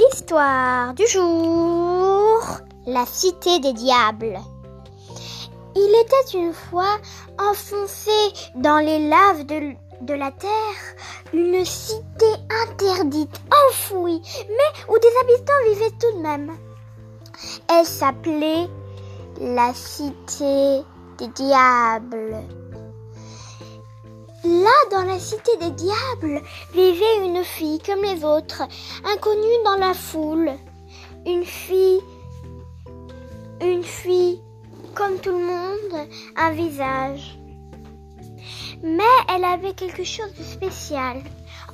L'histoire du jour. La cité des diables. Il était une fois enfoncé dans les laves de, de la terre une cité interdite, enfouie, mais où des habitants vivaient tout de même. Elle s'appelait la cité des diables. Là, dans la cité des diables, vivait une fille comme les autres, inconnue dans la foule. Une fille, une fille comme tout le monde, un visage. Mais elle avait quelque chose de spécial.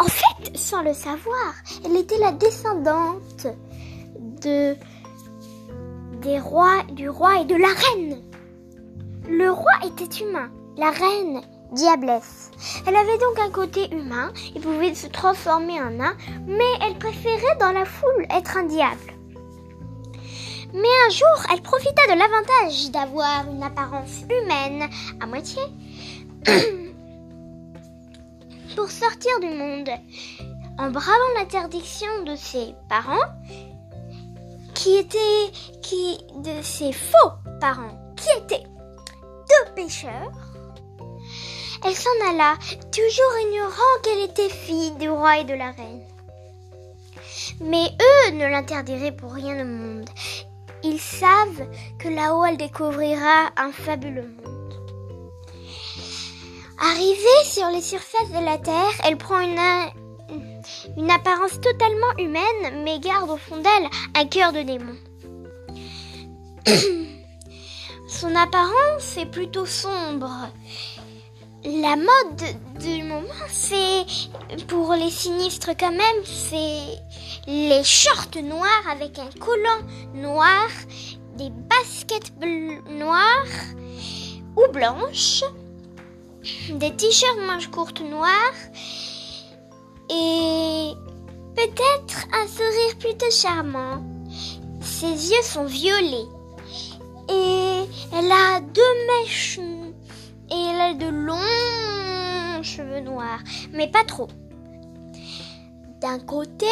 En fait, sans le savoir, elle était la descendante de des rois, du roi et de la reine. Le roi était humain, la reine diablesse. Elle avait donc un côté humain et pouvait se transformer en nain, mais elle préférait dans la foule être un diable. Mais un jour, elle profita de l'avantage d'avoir une apparence humaine à moitié pour sortir du monde. En bravant l'interdiction de ses parents, qui étaient qui de ses faux parents, qui étaient deux pécheurs, elle s'en alla, toujours ignorant qu'elle était fille du roi et de la reine. Mais eux ne l'interdiraient pour rien au monde. Ils savent que là-haut elle découvrira un fabuleux monde. Arrivée sur les surfaces de la terre, elle prend une, apparence totalement humaine, mais garde au fond d'elle un cœur de démon. Son apparence est plutôt sombre la mode du moment, c'est pour les sinistres quand même, c'est les shorts noirs avec un collant noir, des baskets noires ou blanches, des t-shirts manches courtes noires et peut-être un sourire plutôt charmant. Ses yeux sont violets et elle a deux mèches et elle a de longs cheveux noirs, mais pas trop. D'un côté,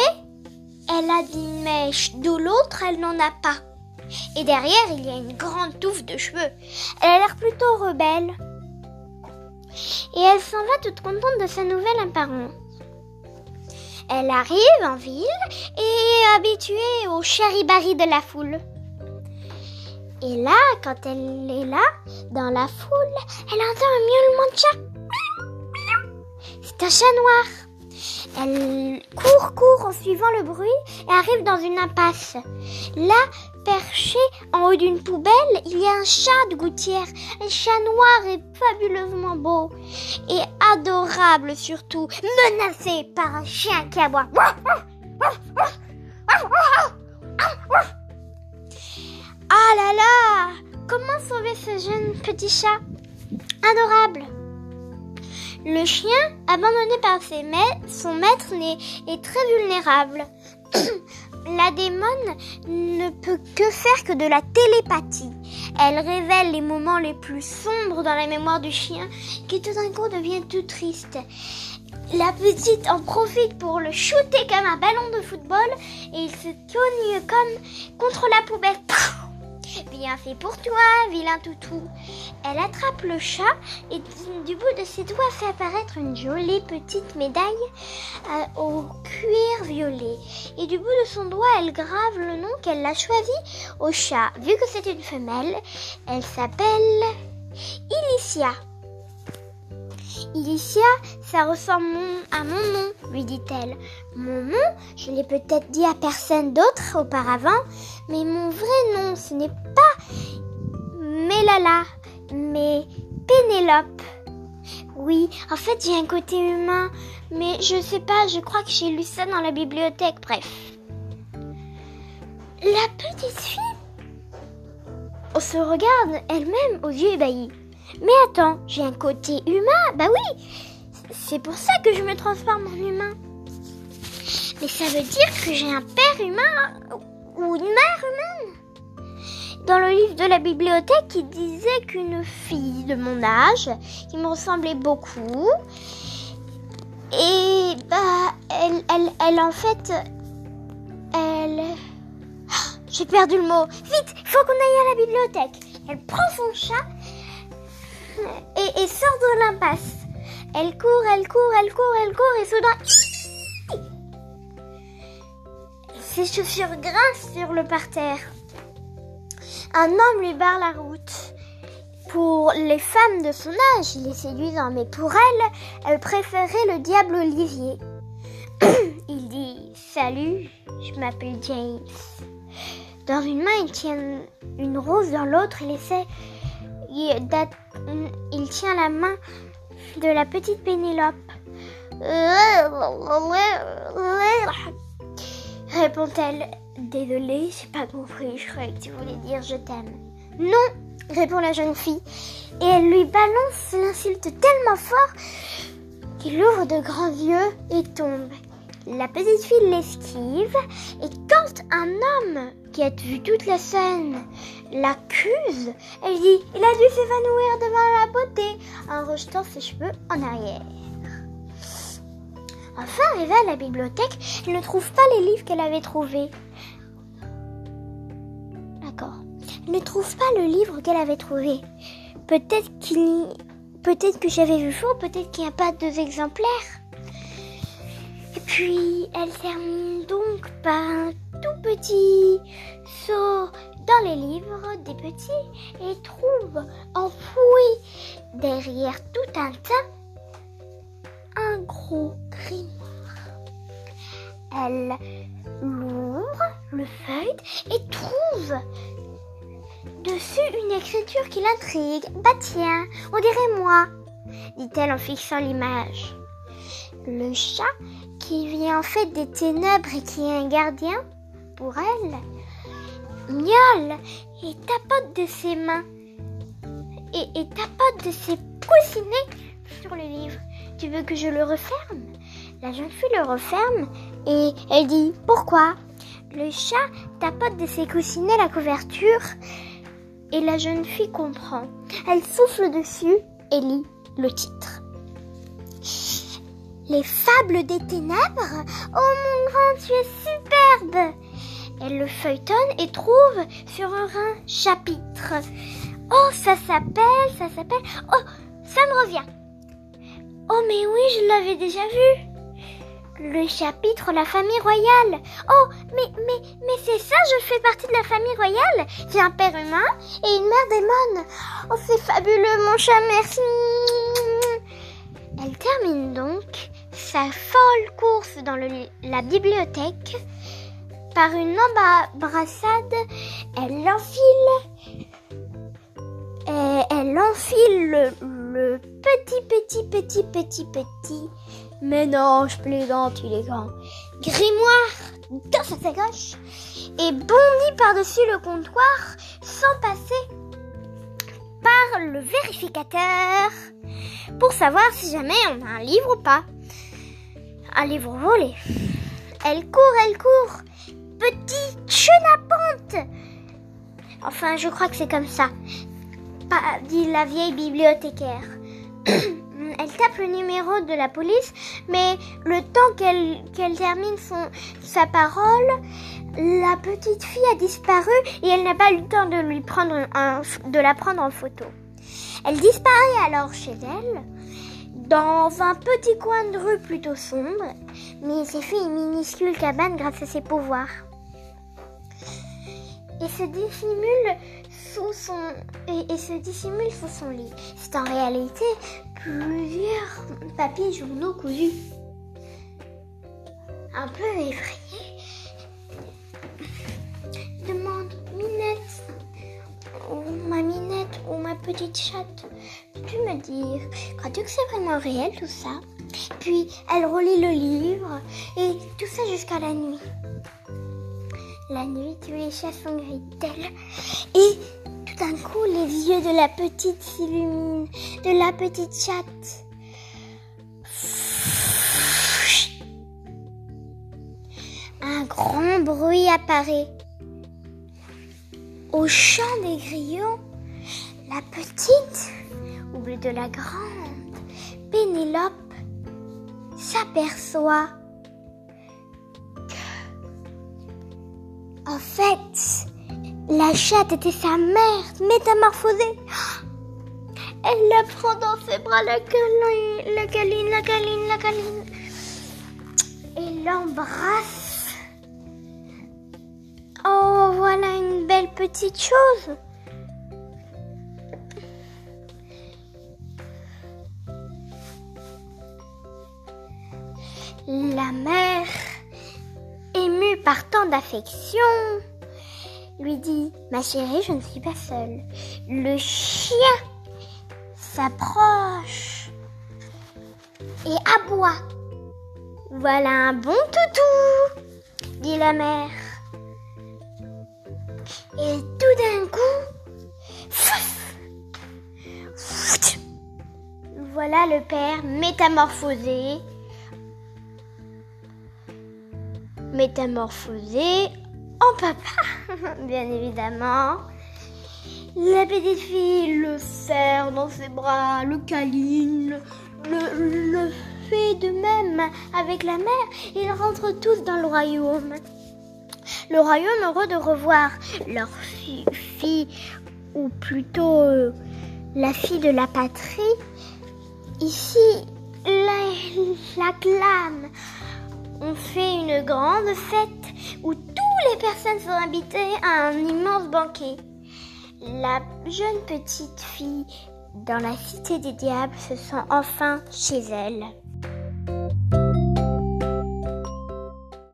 elle a des mèches, de l'autre, elle n'en a pas. Et derrière, il y a une grande touffe de cheveux. Elle a l'air plutôt rebelle. Et elle s'en va toute contente de sa nouvelle apparence. Elle arrive en ville et est habituée au charibari de la foule. Et là, quand elle est là, dans la foule, elle entend un miaulement de chat. C'est un chat noir. Elle court, court en suivant le bruit et arrive dans une impasse. Là, perché en haut d'une poubelle, il y a un chat de gouttière. Un chat noir et fabuleusement beau. Et adorable surtout, menacé par un chien qui aboie. Petit chat Adorable Le chien, abandonné par ses son maître, est très vulnérable. la démone ne peut que faire que de la télépathie. Elle révèle les moments les plus sombres dans la mémoire du chien qui tout d'un coup devient tout triste. La petite en profite pour le shooter comme un ballon de football et il se cogne comme contre la poubelle. Bien fait pour toi, vilain toutou. Elle attrape le chat et du bout de ses doigts fait apparaître une jolie petite médaille euh, au cuir violet. Et du bout de son doigt, elle grave le nom qu'elle a choisi au chat. Vu que c'est une femelle, elle s'appelle Ilicia. Ilicia, ça ressemble à mon nom, lui dit-elle. Mon nom, je l'ai peut-être dit à personne d'autre auparavant, mais mon vrai nom, ce n'est pas Mélala, mais Pénélope. Oui, en fait, j'ai un côté humain, mais je sais pas, je crois que j'ai lu ça dans la bibliothèque, bref. La petite fille on se regarde elle-même aux yeux ébahis. Mais attends, j'ai un côté humain Bah oui C'est pour ça que je me transforme en humain. Mais ça veut dire que j'ai un père humain ou une mère humaine Dans le livre de la bibliothèque, il disait qu'une fille de mon âge, qui me ressemblait beaucoup, et bah, elle, elle, elle en fait, elle j'ai perdu le mot. Vite, faut qu'on aille à la bibliothèque. Elle prend son chat et, sort de l'impasse. Elle court, elle court, elle court, elle court et soudain... Ses chaussures grincent sur le parterre. Un homme lui barre la route. Pour les femmes de son âge, il est séduisant, mais pour elle, elle préférait le diable Olivier. il dit Salut, je m'appelle James. Dans une main, il tient une rose, dans l'autre, il essaie. Il, tient la main de la petite Pénélope. Répond-elle. Désolée, j'ai pas compris. Je croyais que tu voulais dire je t'aime. Non, répond la jeune fille. Et elle lui balance l'insulte tellement fort qu'il ouvre de grands yeux et tombe. La petite fille l'esquive et quand un homme qui a vu toute la scène l'accuse, elle dit Il a dû s'évanouir devant la beauté en rejetant ses cheveux en arrière. Enfin, arrivée à la bibliothèque, elle ne trouve pas les livres qu'elle avait trouvés. D'accord. Elle ne trouve pas le livre qu'elle avait trouvé. Peut-être qu'il, peut-être que j'avais vu faux, peut-être qu'il n'y a pas deux exemplaires. Puis, elle termine donc par un tout petit saut dans les livres des petits et trouve enfoui derrière tout un tas un gros grimoire. Elle l'ouvre, le feuille et trouve dessus une écriture qui l'intrigue. Bah tiens, on dirait moi, dit-elle en fixant l'image. Le chat, qui vient en fait des ténèbres et qui est un gardien pour elle, miaule et tapote de ses mains et, et tapote de ses coussinets sur le livre. Tu veux que je le referme? La jeune fille le referme et elle dit Pourquoi? Le chat tapote de ses coussinets la couverture et la jeune fille comprend. Elle souffle dessus et lit le titre. Les fables des ténèbres Oh mon grand, tu es superbe Elle le feuilletonne et trouve sur un chapitre. Oh, ça s'appelle, ça s'appelle... Oh, ça me revient. Oh mais oui, je l'avais déjà vu. Le chapitre La famille royale. Oh, mais, mais, mais c'est ça, je fais partie de la famille royale. J'ai un père humain et une mère démon. Oh, c'est fabuleux, mon chat, merci. Elle termine donc sa folle course dans la bibliothèque. Par une embrassade, elle enfile, elle enfile le, petit, petit, petit, petit, petit ménage plaisant, il est grand. Grimoire dans sa gauche et bondit par-dessus le comptoir sans passer par le vérificateur pour savoir si jamais on a un livre ou pas. Un livre volé. Elle court, elle court. Petit chenapante. Enfin, je crois que c'est comme ça dit la vieille bibliothécaire. Elle tape le numéro de la police, mais le temps qu'elle termine son, sa parole, la petite fille a disparu et elle n'a pas eu le temps de, lui prendre de la prendre en photo. Elle disparaît alors chez elle, dans un petit coin de rue plutôt sombre, mais s'est fait une minuscule cabane grâce à ses pouvoirs. Et se dissimule son et, se dissimule sous son lit. C'est en réalité plusieurs papiers journaux cousus. Un peu effrayé, petite chatte, peux-tu me dire, crois-tu que c'est vraiment réel tout ça? Puis elle relit le livre et tout ça jusqu'à la nuit. La nuit, tous les chats sont gris. Et tout d'un coup, les yeux de la petite s'illuminent, de la petite chatte. Un grand bruit apparaît. Au chant des grillons, la petite, bout de la grande, Pénélope s'aperçoit En fait, la chatte était sa mère métamorphosée. Elle la prend dans ses bras, la câline, la câline, la câline, la câline. Et l'embrasse. Oh, voilà une belle petite chose. Lui dit Ma chérie, je ne suis pas seule. Le chien s'approche et aboie. Voilà un bon toutou, dit la mère. Et tout d'un coup, voilà le père métamorphosé métamorphosé en papa, bien évidemment. La petite fille le serre dans ses bras, le câline, le, fait de même avec la mère. Ils rentrent tous dans le royaume. Le royaume heureux de revoir leur fille, ou plutôt euh, la fille de la patrie. Ici, la, clame on fait une grande fête où toutes les personnes sont invitées à un immense banquet. La jeune petite fille dans la cité des diables se sent enfin chez elle.